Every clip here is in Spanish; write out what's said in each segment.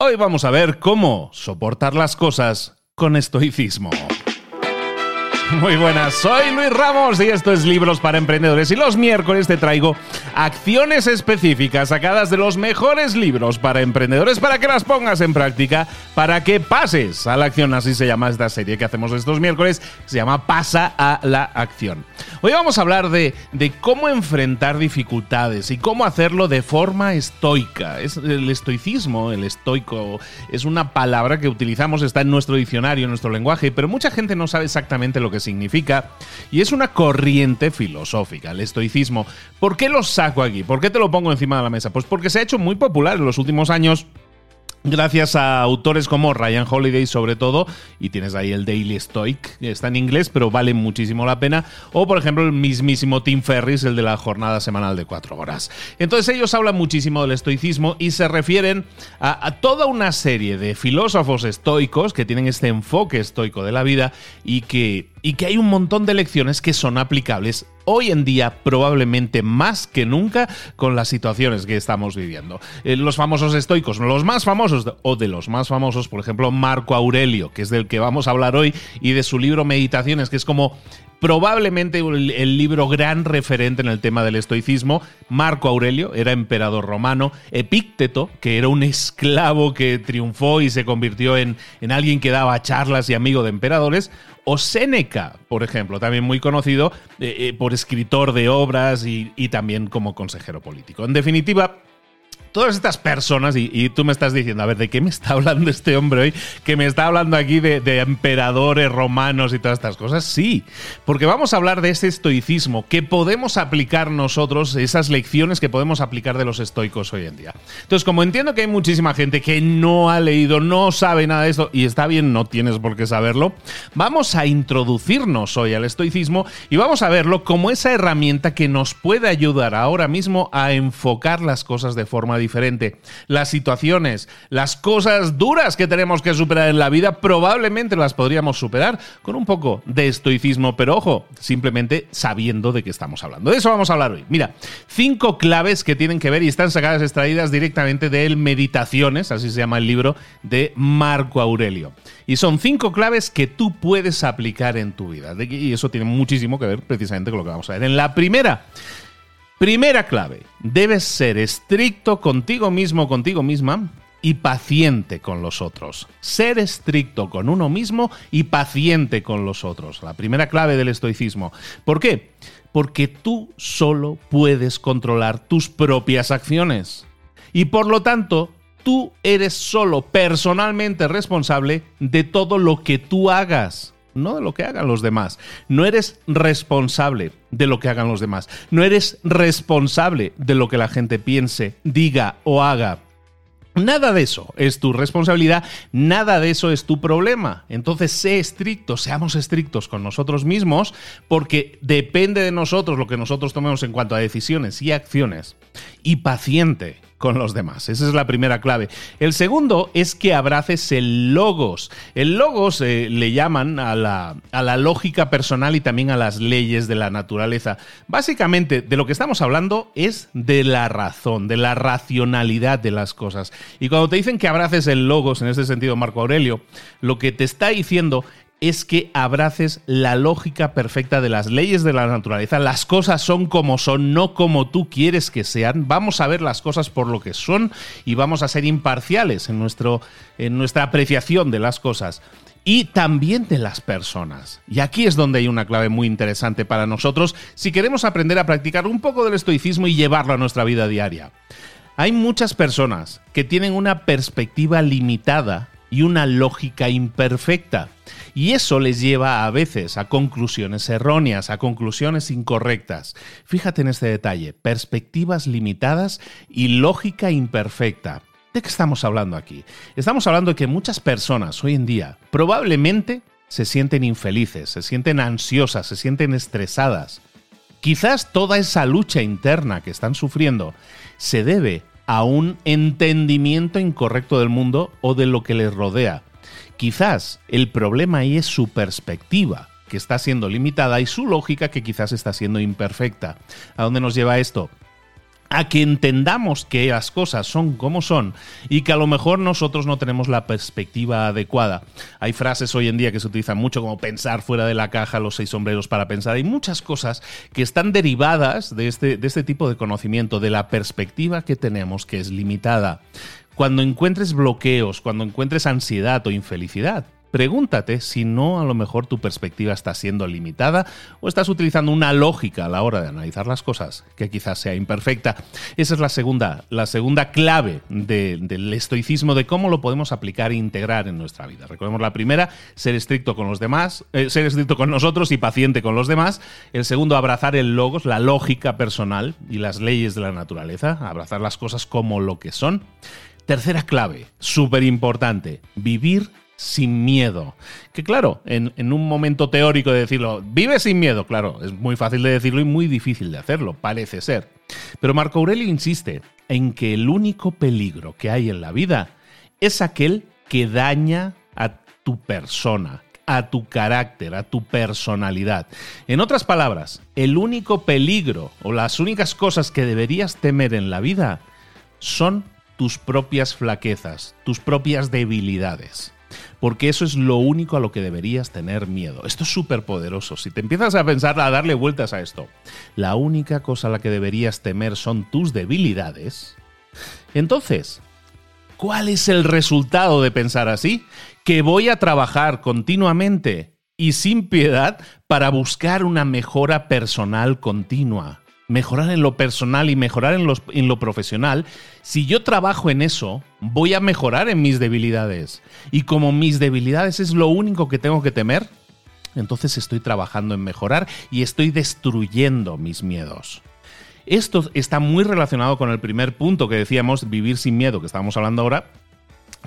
Hoy vamos a ver cómo soportar las cosas con estoicismo. Muy buenas, soy Luis Ramos y esto es Libros para Emprendedores y los miércoles te traigo acciones específicas sacadas de los mejores libros para emprendedores para que las pongas en práctica, para que pases a la acción, así se llama esta serie que hacemos estos miércoles, se llama Pasa a la acción. Hoy vamos a hablar de, de cómo enfrentar dificultades y cómo hacerlo de forma estoica. Es el estoicismo, el estoico, es una palabra que utilizamos, está en nuestro diccionario, en nuestro lenguaje, pero mucha gente no sabe exactamente lo que significa y es una corriente filosófica, el estoicismo. ¿Por qué lo saco aquí? ¿Por qué te lo pongo encima de la mesa? Pues porque se ha hecho muy popular en los últimos años Gracias a autores como Ryan Holiday sobre todo, y tienes ahí el Daily Stoic, que está en inglés, pero vale muchísimo la pena, o por ejemplo el mismísimo Tim Ferris, el de la jornada semanal de cuatro horas. Entonces ellos hablan muchísimo del estoicismo y se refieren a toda una serie de filósofos estoicos que tienen este enfoque estoico de la vida y que y que hay un montón de lecciones que son aplicables hoy en día probablemente más que nunca con las situaciones que estamos viviendo. Eh, los famosos estoicos, los más famosos o de los más famosos, por ejemplo, Marco Aurelio, que es del que vamos a hablar hoy, y de su libro Meditaciones, que es como probablemente el, libro gran referente en el tema del estoicismo. Marco Aurelio era emperador romano. Epícteto, que era un esclavo que triunfó y se convirtió en, en alguien que daba charlas y amigo de emperadores. O Séneca, por ejemplo, también muy conocido eh, eh, por escritor de obras y, y también como consejero político. En definitiva, todas estas personas, y, tú me estás diciendo, a ver, ¿de qué me está hablando este hombre hoy? Que me está hablando aquí de, emperadores romanos y todas estas cosas. Sí, porque vamos a hablar de ese estoicismo que podemos aplicar nosotros, esas lecciones que podemos aplicar de los estoicos hoy en día. Entonces, como entiendo que hay muchísima gente que no ha leído, no sabe nada de esto, y está bien, no tienes por qué saberlo, vamos a introducirnos hoy al estoicismo y vamos a verlo como esa herramienta que nos puede ayudar ahora mismo a enfocar las cosas de forma diferente. Las situaciones, las cosas duras que tenemos que superar en la vida, probablemente las podríamos superar con un poco de estoicismo, pero ojo, simplemente sabiendo de qué estamos hablando. De eso vamos a hablar hoy. Mira, cinco claves que tienen que ver y están sacadas, extraídas directamente de él Meditaciones, así se llama el libro, de Marco Aurelio. Y son cinco claves que tú puedes aplicar en tu vida. Y eso tiene muchísimo que ver precisamente con lo que vamos a ver. En la primera, Primera clave, debes ser estricto contigo mismo, contigo misma y paciente con los otros. Ser estricto con uno mismo y paciente con los otros. La primera clave del estoicismo. ¿Por qué? Porque tú solo puedes controlar tus propias acciones. Y por lo tanto, tú eres solo personalmente responsable de todo lo que tú hagas no de lo que hagan los demás. No eres responsable de lo que hagan los demás. No eres responsable de lo que la gente piense, diga o haga. Nada de eso es tu responsabilidad, nada de eso es tu problema. Entonces, sé estricto, seamos estrictos con nosotros mismos, porque depende de nosotros lo que nosotros tomemos en cuanto a decisiones y acciones. Y paciente con los demás. Esa es la primera clave. El segundo es que abraces el logos. El logos eh, le llaman a la, a la lógica personal y también a las leyes de la naturaleza. Básicamente, de lo que estamos hablando es de la razón, de la racionalidad de las cosas. Y cuando te dicen que abraces el logos, en este sentido Marco Aurelio, lo que te está diciendo es que abraces la lógica perfecta de las leyes de la naturaleza. Las cosas son como son, no como tú quieres que sean. Vamos a ver las cosas por lo que son y vamos a ser imparciales en, nuestro, en nuestra apreciación de las cosas y también de las personas. Y aquí es donde hay una clave muy interesante para nosotros si queremos aprender a practicar un poco del estoicismo y llevarlo a nuestra vida diaria. Hay muchas personas que tienen una perspectiva limitada y una lógica imperfecta. Y eso les lleva a veces a conclusiones erróneas, a conclusiones incorrectas. Fíjate en este detalle, perspectivas limitadas y lógica imperfecta. ¿De qué estamos hablando aquí? Estamos hablando de que muchas personas hoy en día probablemente se sienten infelices, se sienten ansiosas, se sienten estresadas. Quizás toda esa lucha interna que están sufriendo se debe a un entendimiento incorrecto del mundo o de lo que les rodea. Quizás el problema ahí es su perspectiva, que está siendo limitada, y su lógica, que quizás está siendo imperfecta. ¿A dónde nos lleva esto? A que entendamos que las cosas son como son y que a lo mejor nosotros no tenemos la perspectiva adecuada. Hay frases hoy en día que se utilizan mucho como pensar fuera de la caja, los seis sombreros para pensar. Hay muchas cosas que están derivadas de este, de este tipo de conocimiento, de la perspectiva que tenemos que es limitada. Cuando encuentres bloqueos, cuando encuentres ansiedad o infelicidad, pregúntate si no a lo mejor tu perspectiva está siendo limitada o estás utilizando una lógica a la hora de analizar las cosas que quizás sea imperfecta. Esa es la segunda, la segunda clave del estoicismo de cómo lo podemos aplicar e integrar en nuestra vida. Recordemos la primera, ser estricto con los demás, eh, ser estricto con nosotros y paciente con los demás. El segundo, abrazar el logos, la lógica personal y las leyes de la naturaleza, abrazar las cosas como lo que son. Tercera clave, súper importante, vivir sin miedo. Que claro, en, un momento teórico de decirlo, vive sin miedo, claro, es muy fácil de decirlo y muy difícil de hacerlo, parece ser. Pero Marco Aurelio insiste en que el único peligro que hay en la vida es aquel que daña a tu persona, a tu carácter, a tu personalidad. En otras palabras, el único peligro o las únicas cosas que deberías temer en la vida son tus propias flaquezas, tus propias debilidades porque eso es lo único a lo que deberías tener miedo. Esto es súper poderoso. Si te empiezas a pensar, a darle vueltas a esto, la única cosa a la que deberías temer son tus debilidades, entonces, ¿cuál es el resultado de pensar así? Que voy a trabajar continuamente y sin piedad para buscar una mejora personal continua mejorar en lo personal y mejorar en, en, lo profesional, si yo trabajo en eso, voy a mejorar en mis debilidades. Y como mis debilidades es lo único que tengo que temer, entonces estoy trabajando en mejorar y estoy destruyendo mis miedos. Esto está muy relacionado con el primer punto que decíamos, vivir sin miedo, que estábamos hablando ahora,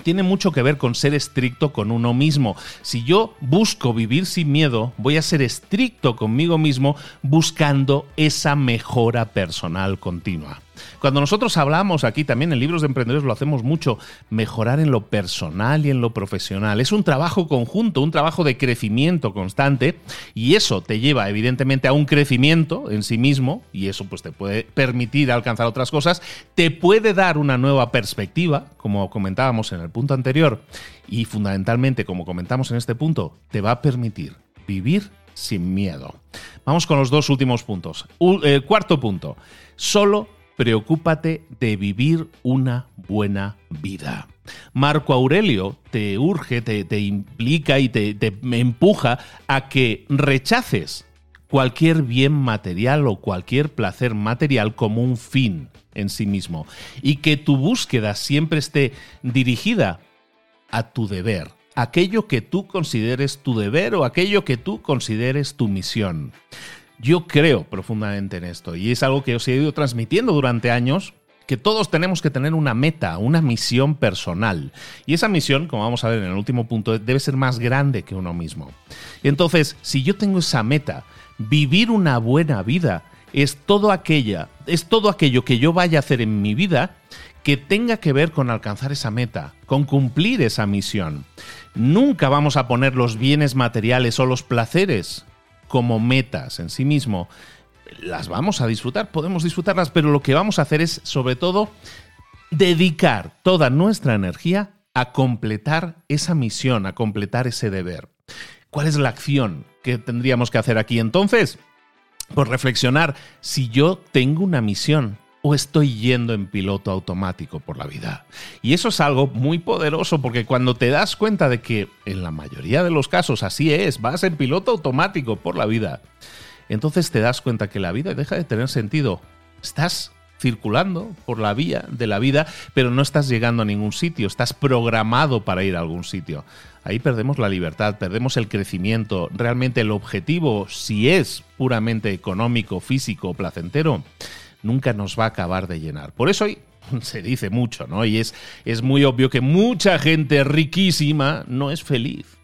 tiene mucho que ver con ser estricto con uno mismo. Si yo busco vivir sin miedo, voy a ser estricto conmigo mismo buscando esa mejora personal continua. Cuando nosotros hablamos aquí también en libros de emprendedores lo hacemos mucho, mejorar en lo personal y en lo profesional. Es un trabajo conjunto, un trabajo de crecimiento constante y eso te lleva evidentemente a un crecimiento en sí mismo y eso pues te puede permitir alcanzar otras cosas, te puede dar una nueva perspectiva, como comentábamos en el punto anterior y fundamentalmente como comentamos en este punto, te va a permitir vivir sin miedo. Vamos con los dos últimos puntos. El cuarto punto, solo preocúpate de vivir una buena vida. Marco Aurelio te urge, te, implica y te, te empuja a que rechaces cualquier bien material o cualquier placer material como un fin en sí mismo y que tu búsqueda siempre esté dirigida a tu deber, aquello que tú consideres tu deber o aquello que tú consideres tu misión. Yo creo profundamente en esto y es algo que os he ido transmitiendo durante años, que todos tenemos que tener una meta, una misión personal. Y esa misión, como vamos a ver en el último punto, debe ser más grande que uno mismo. Entonces, si yo tengo esa meta, vivir una buena vida es todo aquella, es todo aquello que yo vaya a hacer en mi vida que tenga que ver con alcanzar esa meta, con cumplir esa misión. Nunca vamos a poner los bienes materiales o los placeres como metas en sí mismo, las vamos a disfrutar, podemos disfrutarlas, pero lo que vamos a hacer es, sobre todo, dedicar toda nuestra energía a completar esa misión, a completar ese deber. ¿Cuál es la acción que tendríamos que hacer aquí entonces? Pues reflexionar si yo tengo una misión o estoy yendo en piloto automático por la vida. Y eso es algo muy poderoso porque cuando te das cuenta de que en la mayoría de los casos así es, vas en piloto automático por la vida, entonces te das cuenta que la vida deja de tener sentido. Estás circulando por la vía de la vida, pero no estás llegando a ningún sitio, estás programado para ir a algún sitio. Ahí perdemos la libertad, perdemos el crecimiento. Realmente el objetivo, si es puramente económico, físico, placentero, nunca nos va a acabar de llenar. Por eso hoy se dice mucho, ¿no? Y es, es muy obvio que mucha gente riquísima no es feliz.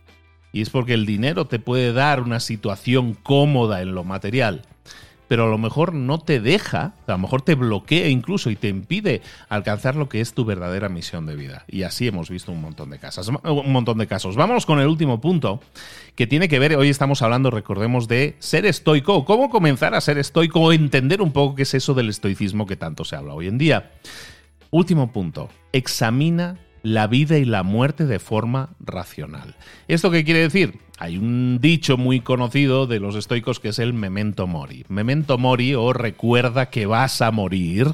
Y es porque el dinero te puede dar una situación cómoda en lo material, pero a lo mejor no te deja, a lo mejor te bloquea incluso y te impide alcanzar lo que es tu verdadera misión de vida. Y así hemos visto un montón de casos. Un montón de casos. Vamos con el último punto que tiene que ver, hoy estamos hablando, recordemos, de ser estoico, cómo comenzar a ser estoico o entender un poco qué es eso del estoicismo que tanto se habla hoy en día. Último punto, examina la vida y la muerte de forma racional. ¿Esto qué quiere decir? Hay un dicho muy conocido de los estoicos que es el memento mori. Memento mori o recuerda que vas a morir,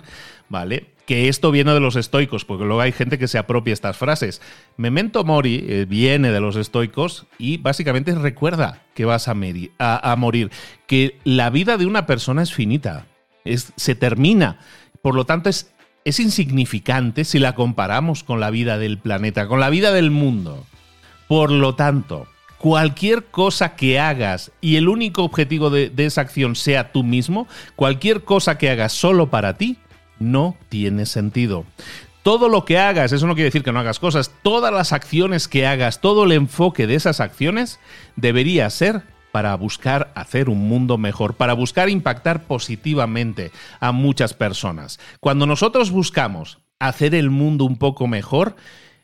¿vale? Que esto viene de los estoicos, porque luego hay gente que se apropia estas frases. Memento mori eh, viene de los estoicos y básicamente recuerda que vas a, a, morir, que la vida de una persona es finita, es, se termina. Por lo tanto, es es insignificante si la comparamos con la vida del planeta, con la vida del mundo. Por lo tanto, cualquier cosa que hagas y el único objetivo de, esa acción sea tú mismo, cualquier cosa que hagas solo para ti, no tiene sentido. Todo lo que hagas, eso no quiere decir que no hagas cosas, todas las acciones que hagas, todo el enfoque de esas acciones debería ser para buscar hacer un mundo mejor, para buscar impactar positivamente a muchas personas. Cuando nosotros buscamos hacer el mundo un poco mejor,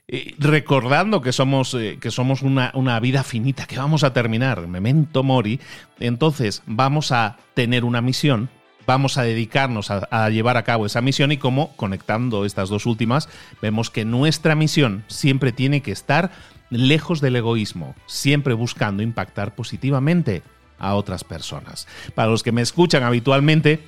eh, recordando que somos, eh, que somos una, vida finita, que vamos a terminar, memento mori, entonces vamos a tener una misión, vamos a dedicarnos a, a llevar a cabo esa misión y como conectando estas dos últimas, vemos que nuestra misión siempre tiene que estar lejos del egoísmo, siempre buscando impactar positivamente a otras personas. Para los que me escuchan habitualmente,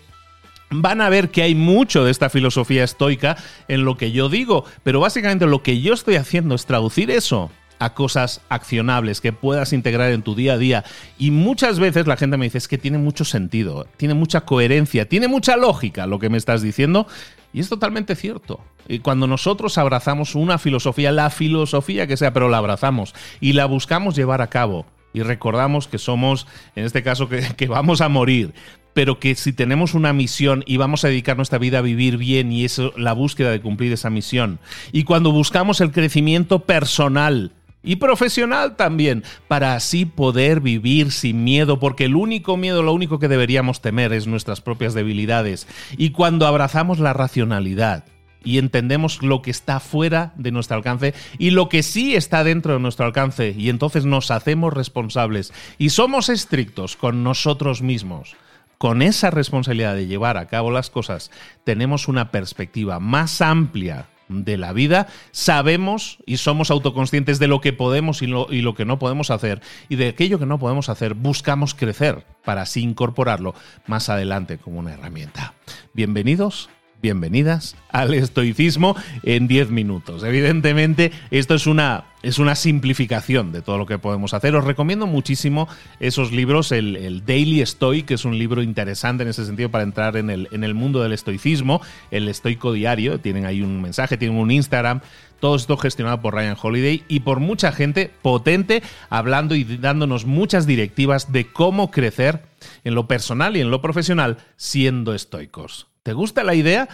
van a ver que hay mucho de esta filosofía estoica en lo que yo digo, pero básicamente lo que yo estoy haciendo es traducir eso a cosas accionables que puedas integrar en tu día a día. Y muchas veces la gente me dice, es que tiene mucho sentido, tiene mucha coherencia, tiene mucha lógica lo que me estás diciendo. Y es totalmente cierto. Y cuando nosotros abrazamos una filosofía, la filosofía que sea, pero la abrazamos y la buscamos llevar a cabo y recordamos que somos, en este caso, que, vamos a morir, pero que si tenemos una misión y vamos a dedicar nuestra vida a vivir bien y eso, la búsqueda de cumplir esa misión, y cuando buscamos el crecimiento personal, y profesional también, para así poder vivir sin miedo, porque el único miedo, lo único que deberíamos temer es nuestras propias debilidades. Y cuando abrazamos la racionalidad, y entendemos lo que está fuera de nuestro alcance y lo que sí está dentro de nuestro alcance y entonces nos hacemos responsables y somos estrictos con nosotros mismos. Con esa responsabilidad de llevar a cabo las cosas, tenemos una perspectiva más amplia de la vida, sabemos y somos autoconscientes de lo que podemos y lo, y lo, que no podemos hacer, y de aquello que no podemos hacer buscamos crecer para así incorporarlo más adelante como una herramienta. Bienvenidos bienvenidas al estoicismo en 10 minutos. Evidentemente, esto es una, es una simplificación de todo lo que podemos hacer. Os recomiendo muchísimo esos libros, el, Daily Stoic, que es un libro interesante en ese sentido para entrar en el, en el mundo del estoicismo, el estoico diario, tienen ahí un mensaje, tienen un Instagram. Todo esto gestionado por Ryan Holiday y por mucha gente potente hablando y dándonos muchas directivas de cómo crecer en lo personal y en lo profesional siendo estoicos. ¿Te gusta la idea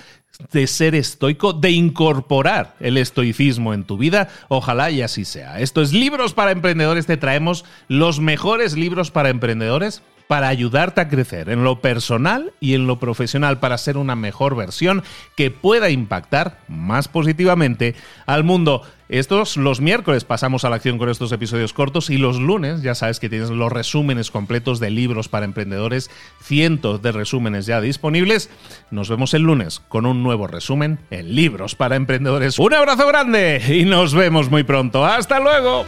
de ser estoico, de incorporar el estoicismo en tu vida? Ojalá y así sea. Esto es Libros para Emprendedores. Te traemos los mejores libros para emprendedores para ayudarte a crecer en lo personal y en lo profesional para ser una mejor versión que pueda impactar más positivamente al mundo. Estos los miércoles pasamos a la acción con estos episodios cortos y los lunes ya sabes que tienes los resúmenes completos de libros para emprendedores, cientos de resúmenes ya disponibles. Nos vemos el lunes con un nuevo resumen en Libros para Emprendedores. Un abrazo grande y nos vemos muy pronto. Hasta luego.